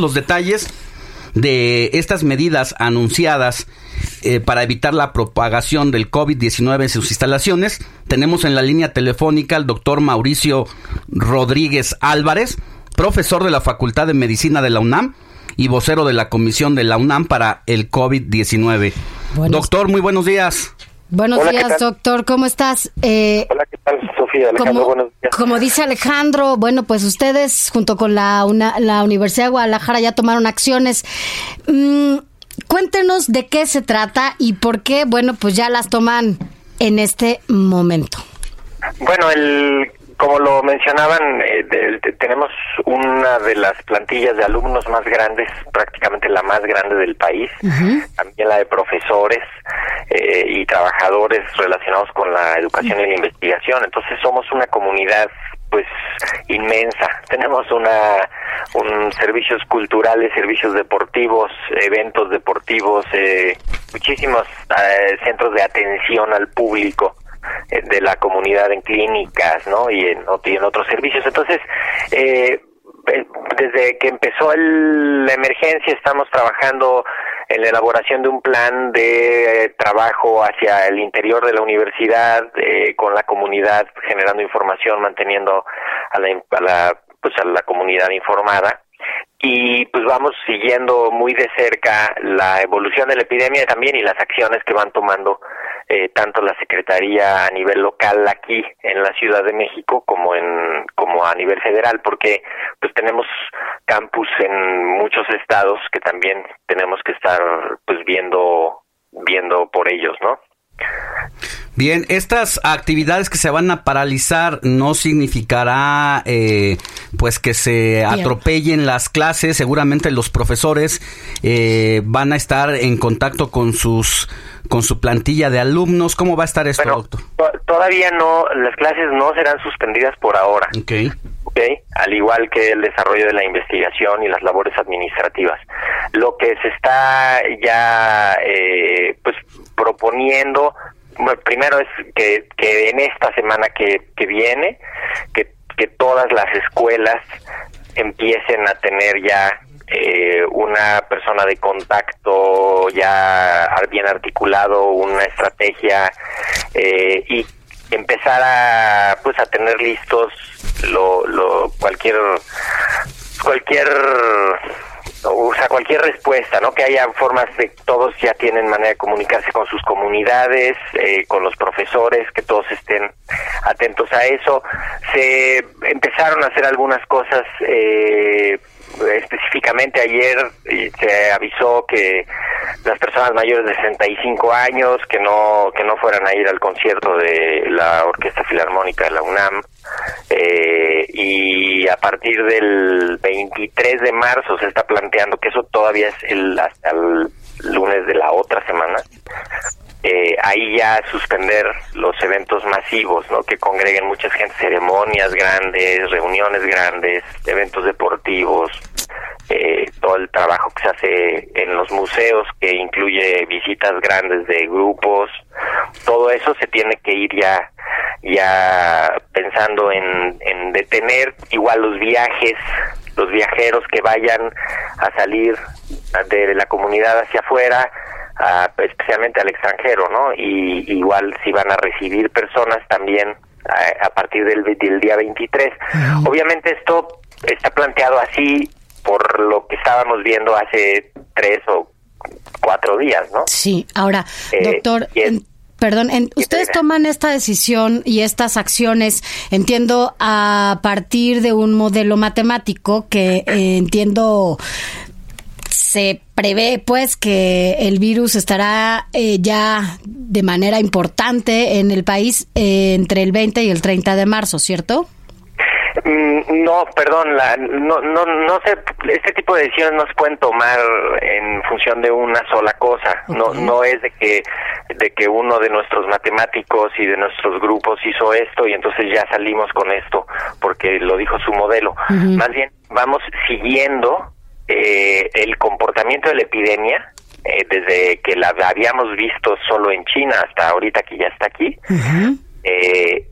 Los detalles de estas medidas anunciadas eh, para evitar la propagación del COVID-19 en sus instalaciones. Tenemos en la línea telefónica al doctor Mauricio Rodríguez Álvarez, profesor de la Facultad de Medicina de la UNAM y vocero de la Comisión de la UNAM para el COVID-19. Doctor, muy buenos días. Buenos días, doctor. ¿Cómo estás? Eh, Hola, ¿qué tal, Sofía? Alejandro, como, buenos días. Como dice Alejandro, bueno, pues ustedes junto con la, la Universidad de Guadalajara ya tomaron acciones. Mm, cuéntenos de qué se trata y por qué, bueno, pues ya las toman en este momento. Bueno, el como lo mencionaban, eh, de, de, tenemos una de las plantillas de alumnos más grandes, prácticamente la más grande del país, uh -huh. también la de profesores eh, y trabajadores relacionados con la educación uh -huh. y la investigación. Entonces somos una comunidad pues inmensa. Tenemos una un servicios culturales, servicios deportivos, eventos deportivos, eh, muchísimos eh, centros de atención al público de la comunidad en clínicas, ¿no? Y en, y en otros servicios. Entonces, eh, desde que empezó el, la emergencia estamos trabajando en la elaboración de un plan de trabajo hacia el interior de la universidad eh, con la comunidad generando información manteniendo a la, a la pues a la comunidad informada y pues vamos siguiendo muy de cerca la evolución de la epidemia también y las acciones que van tomando eh, tanto la secretaría a nivel local aquí en la Ciudad de México como en como a nivel federal porque pues tenemos campus en muchos estados que también tenemos que estar pues viendo viendo por ellos, ¿no? Bien, estas actividades que se van a paralizar no significará eh, pues que se atropellen las clases. Seguramente los profesores eh, van a estar en contacto con sus con su plantilla de alumnos. ¿Cómo va a estar esto, bueno, doctor? Todavía no, las clases no serán suspendidas por ahora. Okay. Okay, al igual que el desarrollo de la investigación y las labores administrativas. Lo que se está ya eh, pues proponiendo primero es que, que en esta semana que, que viene que, que todas las escuelas empiecen a tener ya eh, una persona de contacto ya bien articulado, una estrategia eh, y empezar a pues a tener listos lo, lo cualquier cualquier o sea, cualquier respuesta, ¿no? Que haya formas de todos ya tienen manera de comunicarse con sus comunidades, eh, con los profesores, que todos estén atentos a eso. Se empezaron a hacer algunas cosas eh, específicamente ayer se avisó que las personas mayores de 65 años que no que no fueran a ir al concierto de la Orquesta Filarmónica de la UNAM eh, y a partir del 23 de marzo se está planteando que eso todavía es el hasta el lunes de la otra semana eh, ahí ya suspender los eventos masivos, ¿no? Que congreguen mucha gente, ceremonias grandes, reuniones grandes, eventos deportivos, eh, todo el trabajo que se hace en los museos, que incluye visitas grandes de grupos, todo eso se tiene que ir ya ya pensando en, en detener igual los viajes, los viajeros que vayan a salir de la comunidad hacia afuera, a, especialmente al extranjero, ¿no? Y igual si van a recibir personas también a, a partir del, del, día 23. Uh-huh. Obviamente esto está planteado así por lo que estábamos viendo hace tres o cuatro días, ¿no? Sí, ahora, eh, doctor... En, perdón, en, ustedes toman esta decisión y estas acciones, entiendo, a partir de un modelo matemático que eh, entiendo se prevé pues que el virus estará eh, ya de manera importante en el país eh, entre el 20 y el 30 de marzo, ¿cierto? Mm, no, perdón, la, no, no, no sé, este tipo de decisiones no se pueden tomar en función de una sola cosa. No, no es de que, de que uno de nuestros matemáticos y de nuestros grupos hizo esto y entonces ya salimos con esto porque lo dijo su modelo. Más bien, vamos siguiendo eh, el comportamiento de la epidemia eh, desde que la habíamos visto solo en China hasta ahorita que ya está aquí. eh,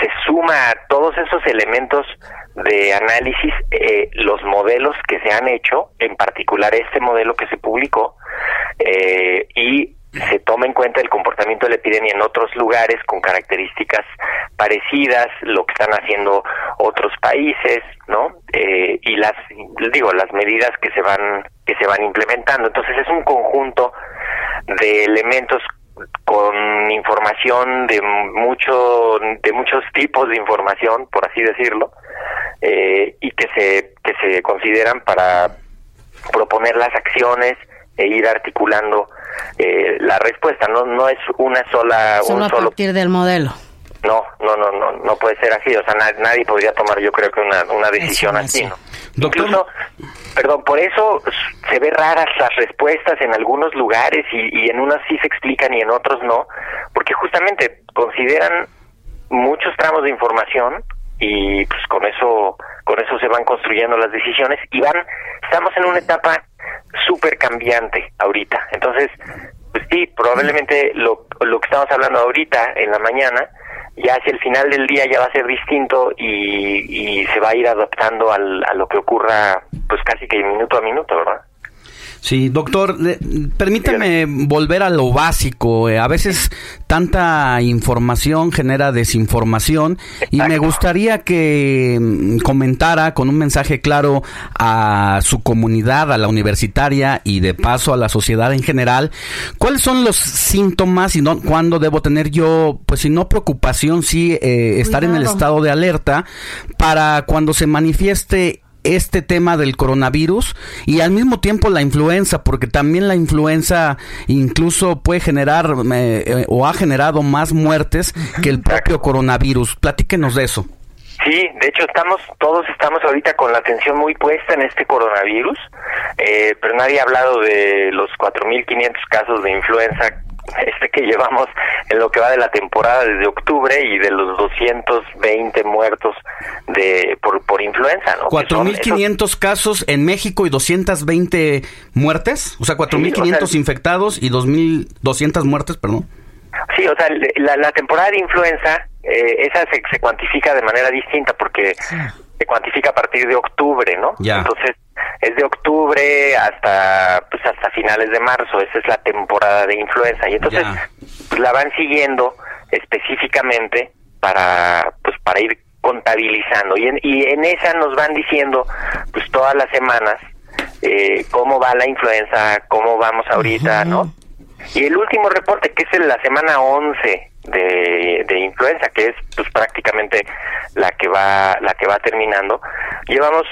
se suma a todos esos elementos de análisis eh, los modelos que se han hecho, en particular este modelo que se publicó, eh, y se toma en cuenta el comportamiento de la epidemia en otros lugares con características parecidas, lo que están haciendo otros países, ¿no? Eh, y las digo las medidas que se van que se van implementando. Entonces es un conjunto de elementos con información de mucho de muchos tipos de información por así decirlo eh, y que se que se consideran para proponer las acciones e ir articulando eh, la respuesta no no es una sola solo a partir del modelo no, no, no, no, no puede ser así. O sea, nadie podría tomar, yo creo que una, una decisión así, ¿no? Incluso, perdón, por eso se ve raras las respuestas en algunos lugares y, y en unas sí se explican y en otros no, porque justamente consideran muchos tramos de información y pues con eso con eso se van construyendo las decisiones y van estamos en una etapa súper cambiante ahorita entonces pues sí probablemente lo, lo que estamos hablando ahorita en la mañana ya hacia el final del día ya va a ser distinto y, y se va a ir adaptando al, a lo que ocurra pues casi que minuto a minuto, ¿verdad? Sí, doctor, permítame volver a lo básico. Eh, a veces tanta información genera desinformación y me gustaría que mm, comentara con un mensaje claro a su comunidad, a la universitaria y de paso a la sociedad en general, cuáles son los síntomas y no, cuándo debo tener yo, pues si no preocupación, sí eh, estar en el estado de alerta para cuando se manifieste este tema del coronavirus y al mismo tiempo la influenza, porque también la influenza incluso puede generar eh, o ha generado más muertes que el propio coronavirus. Platíquenos de eso. Sí, de hecho estamos, todos estamos ahorita con la atención muy puesta en este coronavirus, eh, pero nadie ha hablado de los 4.500 casos de influenza este que llevamos en lo que va de la temporada desde octubre y de los 220 muertos de por, por influenza, ¿no? 4.500 casos en México y 220 muertes, o sea, 4.500 infectados y 2.200 muertes, perdón. Sí, o sea, la, la temporada de influenza, eh, esa se, se, cuantifica de manera distinta porque se cuantifica a partir de octubre, ¿no? Ya. Entonces, es de octubre hasta pues hasta finales de marzo, esa es la temporada de influenza y entonces pues, la van siguiendo específicamente para pues para ir contabilizando y en, y en esa nos van diciendo pues todas las semanas eh, cómo va la influenza, cómo vamos ahorita, ¿no? Y el último reporte, que es en la semana 11 de, de influenza, que es pues prácticamente la que va la que va terminando, llevamos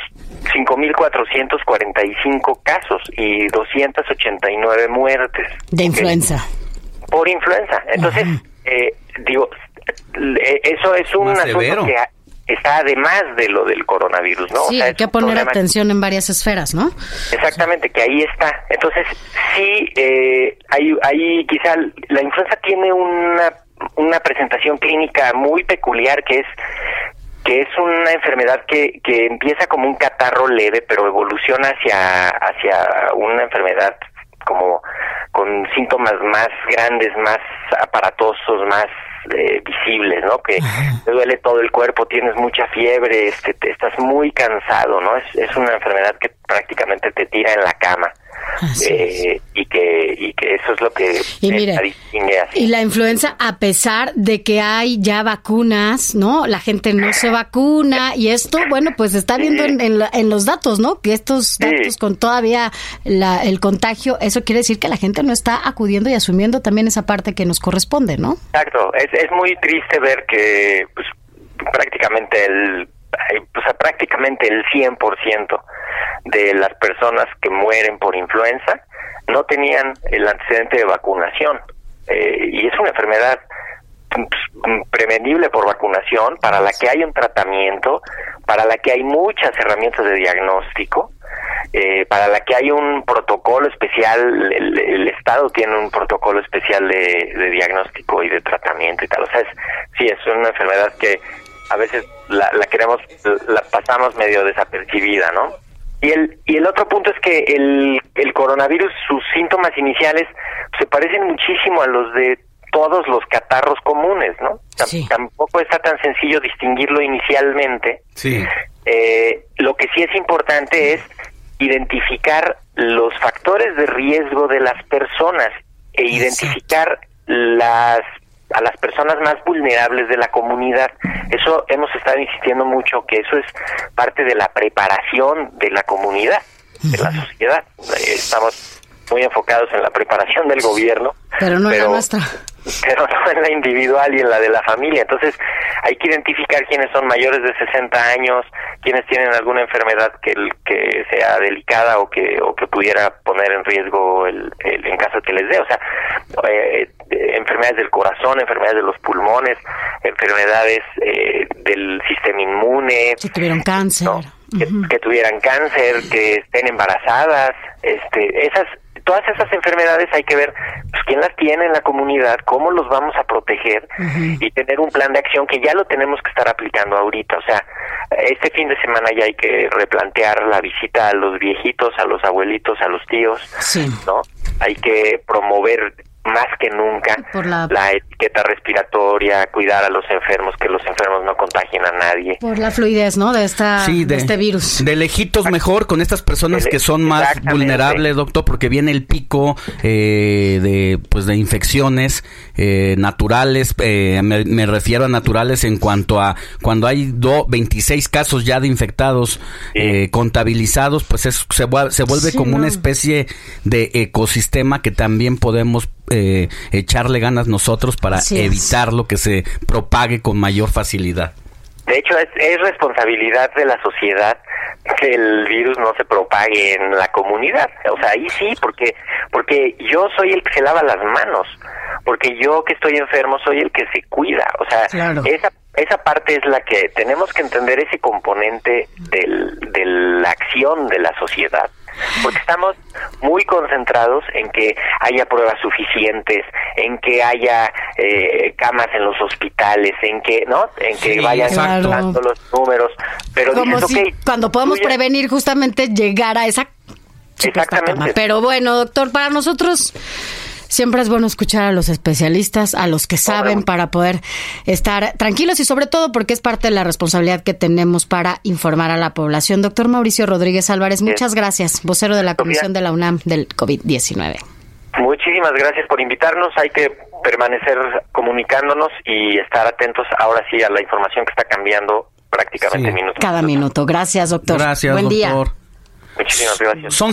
5.445 casos y 289 muertes. De influenza. Por influenza. Entonces, eh, digo, eso es un asunto que está además de lo del coronavirus, ¿no? Sí, hay que poner atención en varias esferas, ¿no? Exactamente, que ahí está. Entonces, sí, eh, ahí, ahí quizá la influenza tiene una, una presentación clínica muy peculiar que es que es una enfermedad que, que empieza como un catarro leve, pero evoluciona hacia, hacia una enfermedad como con síntomas más grandes, más aparatosos, más eh, visibles, ¿no? Que te duele todo el cuerpo, tienes mucha fiebre, este, te, estás muy cansado, ¿no? Es, es una enfermedad que prácticamente te tira en la cama. Eh, y que y que eso es lo que y mire, y la influenza a pesar de que hay ya vacunas no la gente no se vacuna y esto bueno pues está viendo en, en, en, los datos no que estos datos sí. con todavía la, el contagio eso quiere decir que la gente no está acudiendo y asumiendo también esa parte que nos corresponde no exacto. Es, es muy triste ver que pues prácticamente el pues prácticamente el 100% de las personas que mueren por influenza no tenían el antecedente de vacunación. Eh, y es una enfermedad prevenible por vacunación, para la que hay un tratamiento, para la que hay muchas herramientas de diagnóstico, eh, para la que hay un protocolo especial, el, Estado tiene un protocolo especial de, diagnóstico y de tratamiento y tal. O sea, sí, es una enfermedad que a veces la, la queremos, la pasamos medio desapercibida, ¿no? Y el, y el otro punto es que el, el coronavirus, sus síntomas iniciales se parecen muchísimo a los de todos los catarros comunes, ¿no? Tampoco está tan sencillo distinguirlo inicialmente. Sí. Eh, lo que sí es importante es identificar los factores de riesgo de las personas e identificar las a las personas más vulnerables de la comunidad. Eso hemos estado insistiendo mucho que eso es parte de la preparación de la comunidad, de la sociedad. Estamos muy enfocados en la preparación del gobierno. Pero no en la nuestra. Pero no en la individual y en la de la familia. Entonces, hay que identificar quiénes son mayores de 60 años, quiénes tienen alguna enfermedad que, que sea delicada o que, o que pudiera poner en riesgo el, en caso que les dé. O sea, eh, enfermedades del corazón, enfermedades de los pulmones, enfermedades eh, del sistema inmune. Si tuvieron cáncer. que, tuvieran cáncer, que estén embarazadas, este, esas todas esas enfermedades hay que ver pues, quién las tiene en la comunidad, cómo los vamos a proteger y tener un plan de acción que ya lo tenemos que estar aplicando ahorita. O sea, este fin de semana ya hay que replantear la visita a los viejitos, a los abuelitos, a los tíos, ¿no? Hay que promover más que nunca la... etiqueta respiratoria, cuidar a los enfermos, que los a nadie. Por la fluidez, ¿no? De, esta, de, este virus. De lejitos mejor con estas personas que son más vulnerables, doctor, porque viene el pico eh, de, pues, de infecciones eh, naturales. Eh, me, refiero a naturales en cuanto a cuando hay do, 26 casos ya de infectados contabilizados, pues es, se, se vuelve como una especie de ecosistema que también podemos eh, echarle ganas nosotros para evitar lo que se propague con mayor facilidad. De hecho, es, responsabilidad de la sociedad que el virus no se propague en la comunidad. O sea, ahí sí, porque porque yo soy el que se lava las manos, porque yo que estoy enfermo soy el que se cuida. O sea, esa esa parte es la que tenemos que entender ese componente del, de la acción de la sociedad porque estamos muy concentrados en que haya pruebas suficientes, en que haya eh, camas en los hospitales, en que, ¿no? En que vayan claro. los números, pero Como si cuando podemos prevenir justamente llegar a esa Exactamente. Pero bueno, doctor, para nosotros Siempre es bueno escuchar a los especialistas, a los que saben, para poder estar tranquilos y sobre todo porque es parte de la responsabilidad que tenemos para informar a la población. Doctor Mauricio Rodríguez Álvarez, muchas gracias, vocero de la Comisión de la UNAM del COVID-19. Muchísimas gracias por invitarnos. Hay que permanecer comunicándonos y estar atentos ahora sí a la información que está cambiando prácticamente minuto. Cada minuto. Gracias, doctor. Gracias, Buen día. Muchísimas gracias. Son